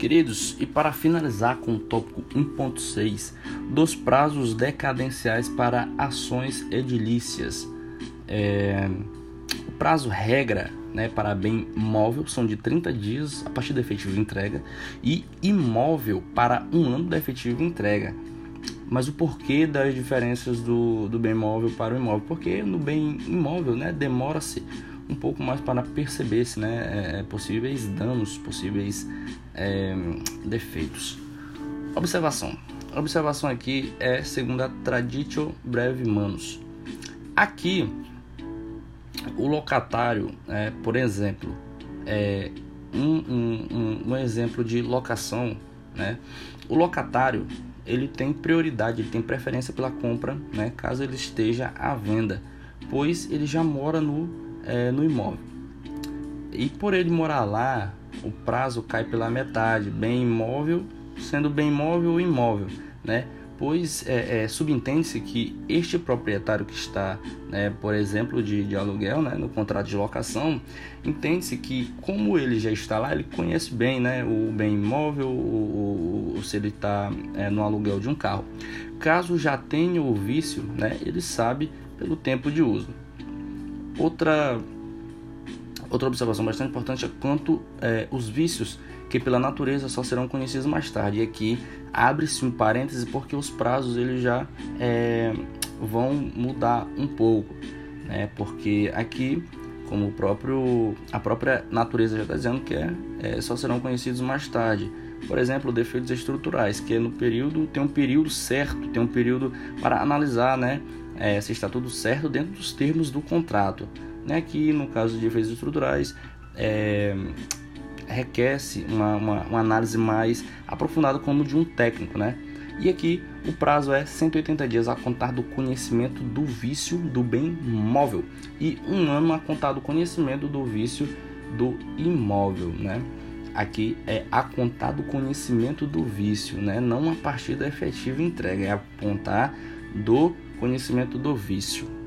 Queridos, e para finalizar com o tópico 1.6 dos prazos decadenciais para ações edilícias. É, o prazo regra né, para bem móvel são de 30 dias a partir da efetiva entrega e imóvel para um ano da efetiva entrega. Mas o porquê das diferenças do, do bem móvel para o imóvel? Porque no bem imóvel né, demora-se um pouco mais para perceber se né, é, é, possíveis danos, possíveis é, defeitos. Observação. A observação aqui é segundo a Traditio Brevi Manus. Aqui, o locatário, é, por exemplo, é um, um, um, um exemplo de locação, né? O locatário ele tem prioridade, ele tem preferência pela compra, né? Caso ele esteja à venda, pois ele já mora no, é, no imóvel. E por ele morar lá, o prazo cai pela metade, bem imóvel sendo bem imóvel ou imóvel, né? Pois é, é, subentende-se que este proprietário que está, né, por exemplo, de, de aluguel, né, no contrato de locação, entende-se que como ele já está lá, ele conhece bem, né, o bem imóvel, ou, ou se ele está é, no aluguel de um carro. Caso já tenha o vício, né, ele sabe pelo tempo de uso. Outra Outra observação bastante importante é quanto é, os vícios que pela natureza só serão conhecidos mais tarde. E aqui abre-se um parêntese porque os prazos eles já é, vão mudar um pouco, né? Porque aqui, como o próprio a própria natureza já está dizendo que é, é, só serão conhecidos mais tarde. Por exemplo, defeitos estruturais, que é no período tem um período certo, tem um período para analisar, né? É, se está tudo certo dentro dos termos do contrato. Né? Que no caso de efeitos estruturais é, requer-se uma, uma, uma, análise mais aprofundada como de um técnico. Né? E aqui o prazo é 180 dias a contar do conhecimento do vício do bem móvel e um ano a contar do conhecimento do vício do imóvel. Né? Aqui é a contar do conhecimento do vício, né? não a partir da efetiva entrega, é apontar do conhecimento do vício.